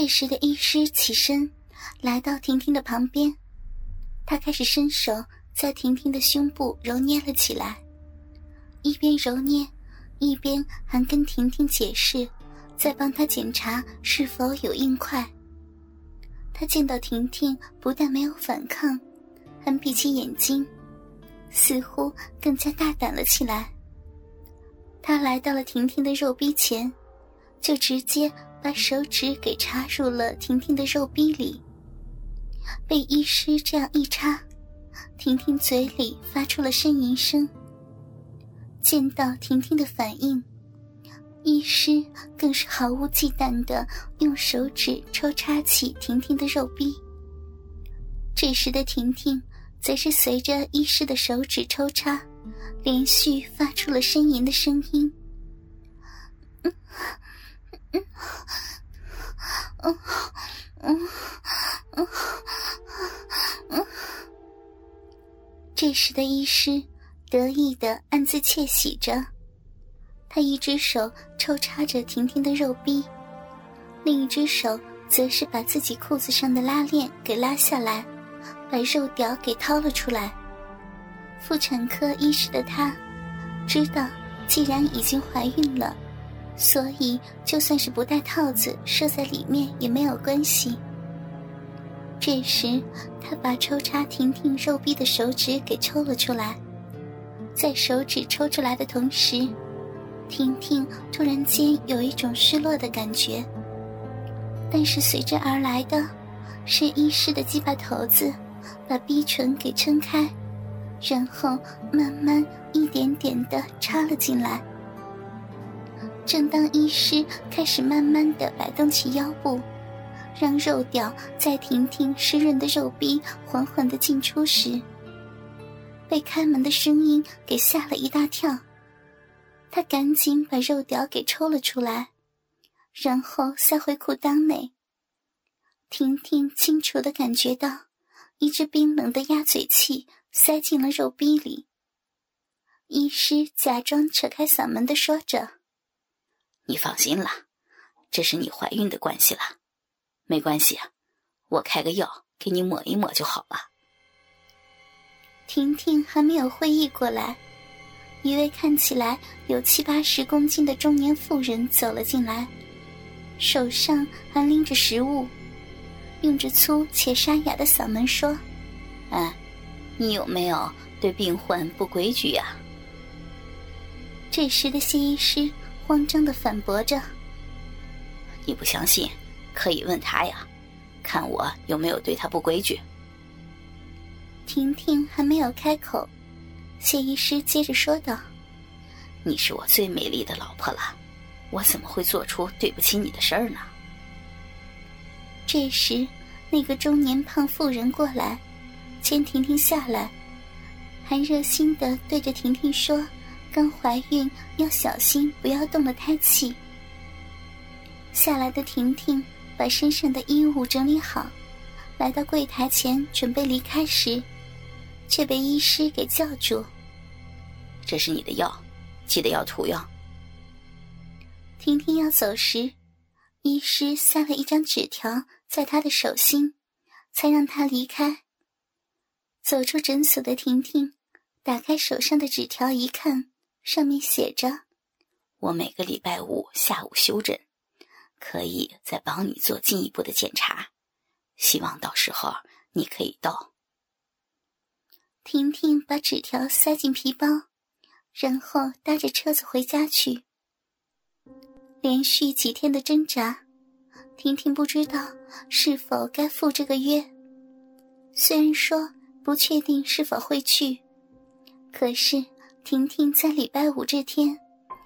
这时的医师起身，来到婷婷的旁边，他开始伸手在婷婷的胸部揉捏了起来，一边揉捏，一边还跟婷婷解释，在帮她检查是否有硬块。他见到婷婷不但没有反抗，还闭起眼睛，似乎更加大胆了起来。他来到了婷婷的肉壁前，就直接把手指给插入了婷婷的肉壁里。被医师这样一插，婷婷嘴里发出了呻吟声。见到婷婷的反应。医师更是毫无忌惮的用手指抽插起婷婷的肉壁。这时的婷婷则是随着医师的手指抽插，连续发出了呻吟的声音。嗯嗯嗯嗯嗯。这时的医师得意的暗自窃喜着。他一只手抽插着婷婷的肉壁，另一只手则是把自己裤子上的拉链给拉下来，把肉屌给掏了出来。妇产科医师的他，知道既然已经怀孕了，所以就算是不戴套子射在里面也没有关系。这时，他把抽插婷婷肉壁的手指给抽了出来，在手指抽出来的同时。婷婷突然间有一种失落的感觉，但是随之而来的，是医师的鸡巴头子把逼唇给撑开，然后慢慢一点点的插了进来。正当医师开始慢慢的摆动起腰部，让肉屌在婷婷湿润的肉壁缓缓的进出时，被开门的声音给吓了一大跳。他赶紧把肉屌给抽了出来，然后塞回裤裆内。婷婷清楚的感觉到一只冰冷的鸭嘴器塞进了肉壁里。医师假装扯开嗓门的说着：“你放心了，这是你怀孕的关系了，没关系啊，我开个药给你抹一抹就好了。”婷婷还没有会意过来。一位看起来有七八十公斤的中年妇人走了进来，手上还拎着食物，用着粗且沙哑的嗓门说：“哎，你有没有对病患不规矩呀？”这时的谢医师慌张的反驳着：“你不相信，可以问他呀，看我有没有对他不规矩。”婷婷还没有开口。谢医师接着说道：“你是我最美丽的老婆了，我怎么会做出对不起你的事儿呢？”这时，那个中年胖妇人过来，牵婷婷下来，还热心的对着婷婷说：“刚怀孕要小心，不要动了胎气。”下来的婷婷把身上的衣物整理好，来到柜台前准备离开时。却被医师给叫住。这是你的药，记得要涂药。婷婷要走时，医师塞了一张纸条在她的手心，才让她离开。走出诊所的婷婷，打开手上的纸条一看，上面写着：“我每个礼拜五下午休诊，可以再帮你做进一步的检查，希望到时候你可以到。”婷婷把纸条塞进皮包，然后搭着车子回家去。连续几天的挣扎，婷婷不知道是否该赴这个约。虽然说不确定是否会去，可是婷婷在礼拜五这天，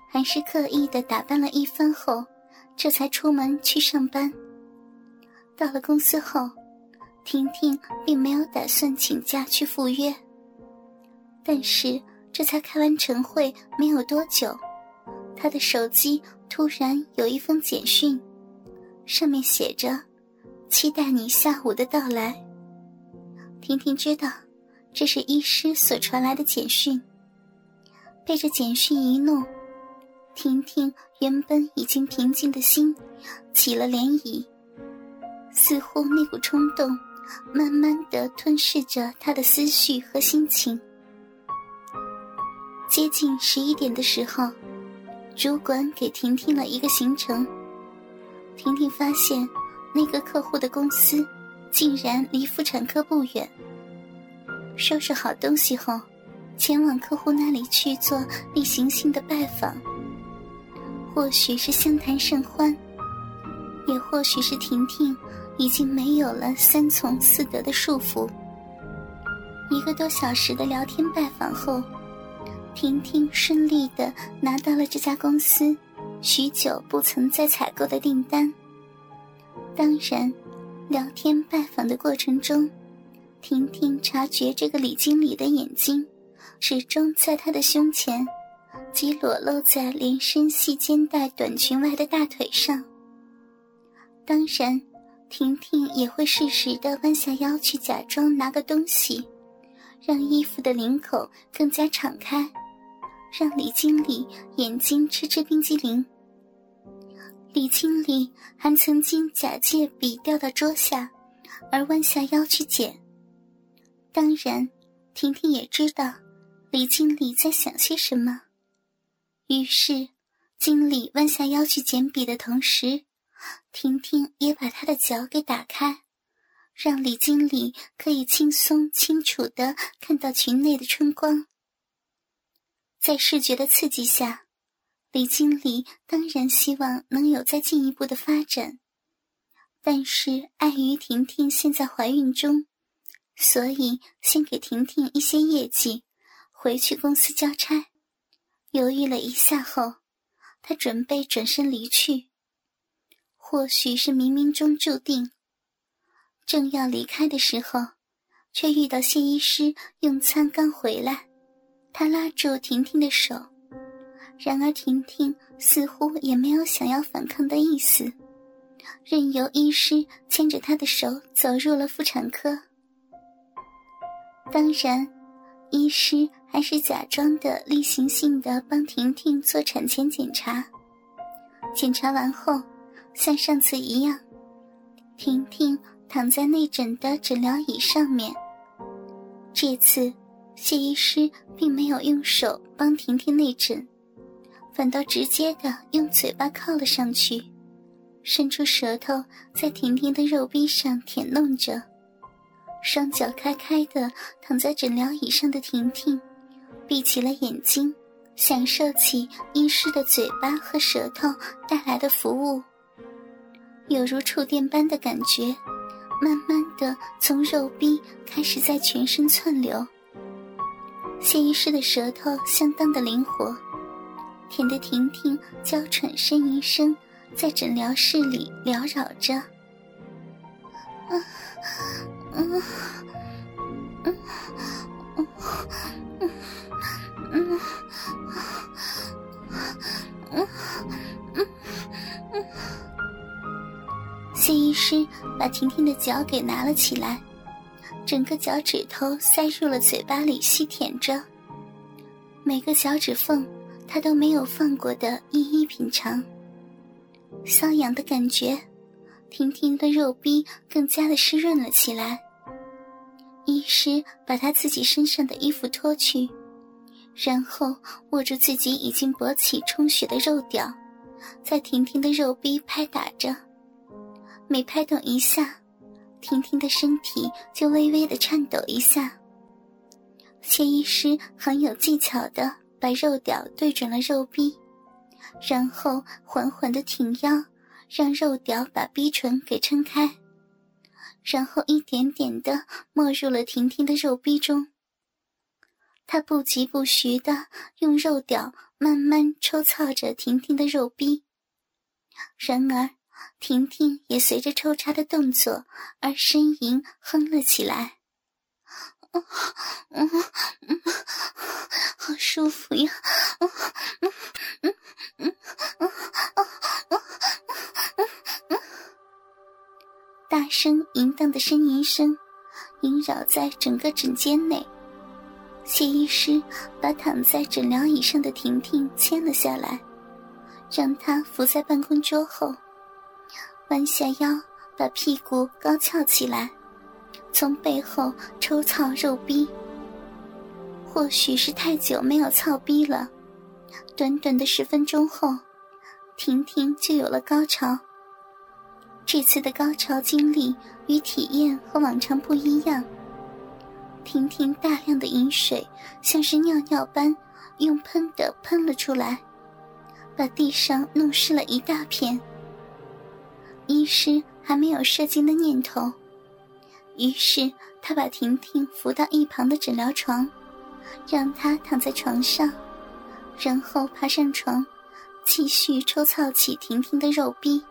还是刻意的打扮了一番后，这才出门去上班。到了公司后，婷婷并没有打算请假去赴约。但是，这才开完晨会没有多久，他的手机突然有一封简讯，上面写着：“期待你下午的到来。”婷婷知道这是医师所传来的简讯，被这简讯一怒，婷婷原本已经平静的心起了涟漪。似乎那股冲动，慢慢的吞噬着她的思绪和心情。接近十一点的时候，主管给婷婷了一个行程。婷婷发现，那个客户的公司，竟然离妇产科不远。收拾好东西后，前往客户那里去做例行性的拜访。或许是相谈甚欢，也或许是婷婷已经没有了三从四德的束缚。一个多小时的聊天拜访后。婷婷顺利的拿到了这家公司许久不曾再采购的订单。当然，聊天拜访的过程中，婷婷察觉这个李经理的眼睛始终在他的胸前及裸露在连身细肩带短裙外的大腿上。当然，婷婷也会适时的弯下腰去假装拿个东西，让衣服的领口更加敞开。让李经理眼睛吃吃冰激凌。李经理还曾经假借笔掉到桌下，而弯下腰去捡。当然，婷婷也知道李经理在想些什么。于是，经理弯下腰去捡笔的同时，婷婷也把他的脚给打开，让李经理可以轻松清楚的看到裙内的春光。在视觉的刺激下，李经理当然希望能有再进一步的发展，但是碍于婷婷现在怀孕中，所以先给婷婷一些业绩，回去公司交差。犹豫了一下后，他准备转身离去。或许是冥冥中注定，正要离开的时候，却遇到谢医师用餐刚回来。他拉住婷婷的手，然而婷婷似乎也没有想要反抗的意思，任由医师牵着她的手走入了妇产科。当然，医师还是假装的例行性的帮婷婷做产前检查。检查完后，像上次一样，婷婷躺在内诊的诊疗椅上面。这次。谢医师并没有用手帮婷婷内诊，反倒直接的用嘴巴靠了上去，伸出舌头在婷婷的肉壁上舔弄着。双脚开开的躺在诊疗椅上的婷婷，闭起了眼睛，享受起医师的嘴巴和舌头带来的服务，有如触电般的感觉，慢慢的从肉壁开始在全身窜流。谢医师的舌头相当的灵活，舔得婷婷娇喘呻吟声在诊疗室里缭绕着。嗯嗯嗯嗯嗯嗯嗯谢医师把婷婷的脚给拿了起来。整个脚趾头塞入了嘴巴里，吸舔着每个脚趾缝，他都没有放过的一一品尝。瘙痒的感觉，婷婷的肉壁更加的湿润了起来。医师把他自己身上的衣服脱去，然后握住自己已经勃起充血的肉屌，在婷婷的肉壁拍打着，每拍动一下。婷婷的身体就微微的颤抖一下。谢医师很有技巧的把肉屌对准了肉壁，然后缓缓的挺腰，让肉屌把逼唇给撑开，然后一点点的没入了婷婷的肉逼中。他不疾不徐的用肉屌慢慢抽擦着婷婷的肉逼，然而婷婷也随着抽插的动作而呻吟哼了起来。嗯嗯，好舒服呀！嗯嗯嗯嗯嗯嗯。大声淫荡的呻吟声萦绕在整个诊间内。谢医师把躺在诊疗椅上的婷婷牵了下来，让她伏在办公桌后。弯下腰，把屁股高翘起来，从背后抽操肉逼。或许是太久没有操逼了，短短的十分钟后，婷婷就有了高潮。这次的高潮经历与体验和往常不一样。婷婷大量的饮水像是尿尿般用喷的喷了出来，把地上弄湿了一大片。医师还没有射精的念头，于是他把婷婷扶到一旁的诊疗床。让她躺在床上，然后爬上床，继续抽操起婷婷的肉壁。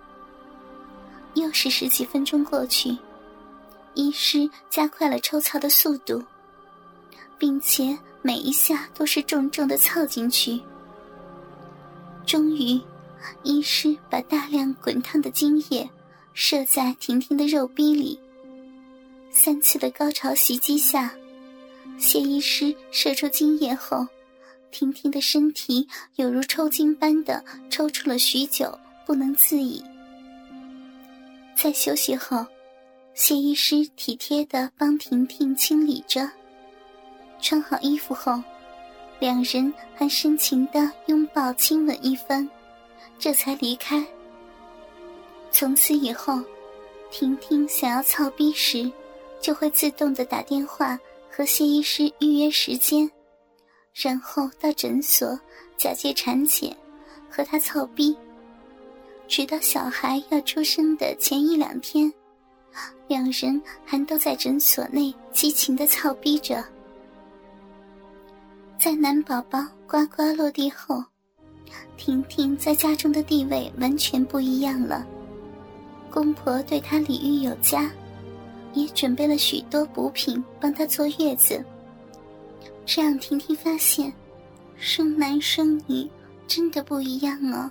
又是十几分钟过去，医师加快了抽操的速度，并且每一下都是重重的操进去。终于，医师把大量滚烫的精液射在婷婷的肉壁里。三次的高潮袭击下。谢医师射出精液后，婷婷的身体犹如抽筋般的抽搐了许久，不能自已。在休息后，谢医师体贴的帮婷婷清理着，穿好衣服后，两人还深情的拥抱亲吻一番，这才离开。从此以后，婷婷想要操逼时，就会自动的打电话。和谢医师预约时间，然后到诊所假借产检，和他操逼。直到小孩要出生的前一两天，两人还都在诊所内激情的操逼着。在男宝宝呱呱落地后，婷婷在家中的地位完全不一样了。公婆对她礼遇有加。也准备了许多补品帮她坐月子，这让婷婷发现，生男生女真的不一样哦。